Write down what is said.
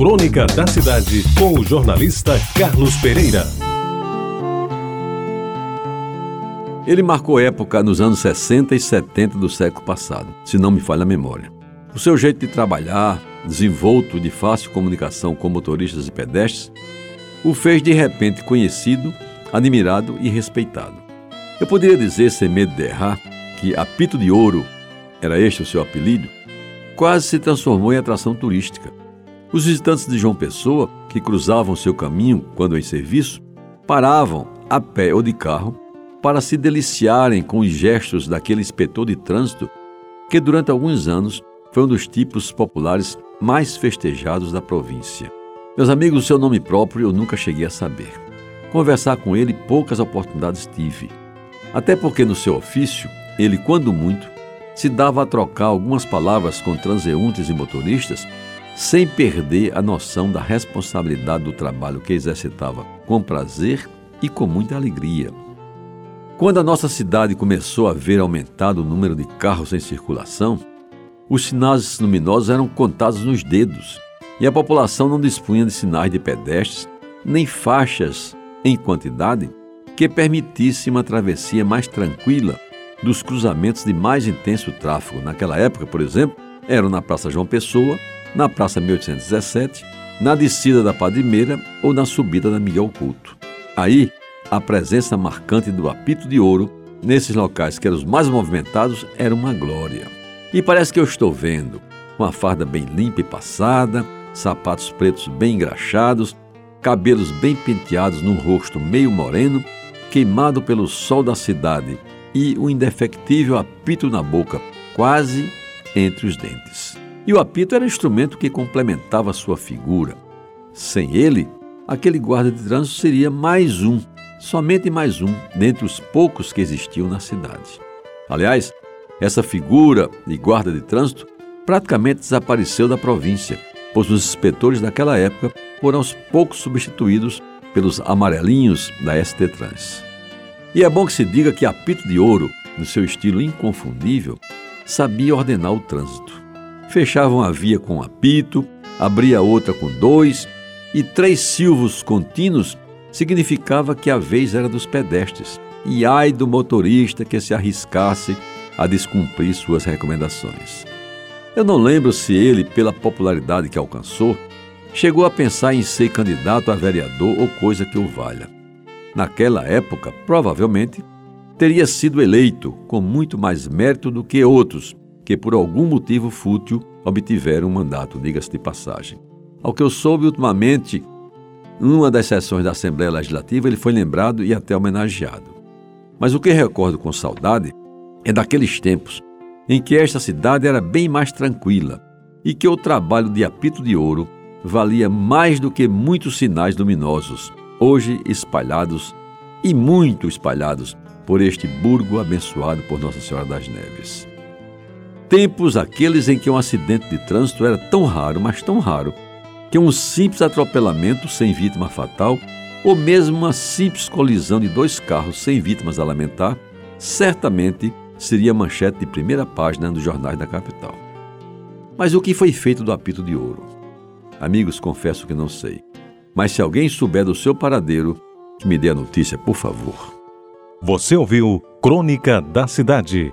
Crônica da Cidade, com o jornalista Carlos Pereira. Ele marcou época nos anos 60 e 70 do século passado, se não me falha a memória. O seu jeito de trabalhar, desenvolto de fácil comunicação com motoristas e pedestres, o fez de repente conhecido, admirado e respeitado. Eu poderia dizer, sem medo de errar, que Apito de Ouro, era este o seu apelido, quase se transformou em atração turística. Os visitantes de João Pessoa, que cruzavam seu caminho quando em serviço, paravam, a pé ou de carro, para se deliciarem com os gestos daquele inspetor de trânsito que, durante alguns anos, foi um dos tipos populares mais festejados da província. Meus amigos, o seu nome próprio eu nunca cheguei a saber. Conversar com ele poucas oportunidades tive. Até porque no seu ofício, ele, quando muito, se dava a trocar algumas palavras com transeuntes e motoristas, sem perder a noção da responsabilidade do trabalho que exercitava com prazer e com muita alegria. Quando a nossa cidade começou a ver aumentado o número de carros em circulação, os sinais luminosos eram contados nos dedos e a população não dispunha de sinais de pedestres nem faixas em quantidade que permitisse uma travessia mais tranquila dos cruzamentos de mais intenso tráfego. Naquela época, por exemplo, eram na Praça João Pessoa, na Praça 1817, na descida da Padimeira ou na subida da Miguel Culto. Aí, a presença marcante do apito de ouro nesses locais que eram os mais movimentados era uma glória. E parece que eu estou vendo uma farda bem limpa e passada, sapatos pretos bem engraxados, cabelos bem penteados num rosto meio moreno, queimado pelo sol da cidade e o indefectível apito na boca, quase entre os dentes. E o apito era instrumento que complementava sua figura. Sem ele, aquele guarda de trânsito seria mais um, somente mais um, dentre os poucos que existiam na cidade. Aliás, essa figura de guarda de trânsito praticamente desapareceu da província pois os inspetores daquela época foram aos poucos substituídos pelos amarelinhos da ST Trans. E é bom que se diga que Apito de Ouro, no seu estilo inconfundível, sabia ordenar o trânsito. Fechava uma via com um apito, abria outra com dois, e três silvos contínuos significava que a vez era dos pedestres, e ai do motorista que se arriscasse a descumprir suas recomendações. Eu não lembro se ele, pela popularidade que alcançou, chegou a pensar em ser candidato a vereador ou coisa que o valha. Naquela época, provavelmente, teria sido eleito com muito mais mérito do que outros que, por algum motivo fútil, obtiveram um mandato, diga-se de passagem. Ao que eu soube ultimamente, numa das sessões da Assembleia Legislativa, ele foi lembrado e até homenageado. Mas o que recordo com saudade é daqueles tempos em que esta cidade era bem mais tranquila e que o trabalho de apito de ouro valia mais do que muitos sinais luminosos, hoje espalhados e muito espalhados por este burgo abençoado por Nossa Senhora das Neves. Tempos aqueles em que um acidente de trânsito era tão raro, mas tão raro, que um simples atropelamento sem vítima fatal, ou mesmo uma simples colisão de dois carros sem vítimas a lamentar, certamente seria manchete de primeira página dos jornais da capital. Mas o que foi feito do apito de ouro? Amigos, confesso que não sei. Mas se alguém souber do seu paradeiro, que me dê a notícia, por favor. Você ouviu Crônica da Cidade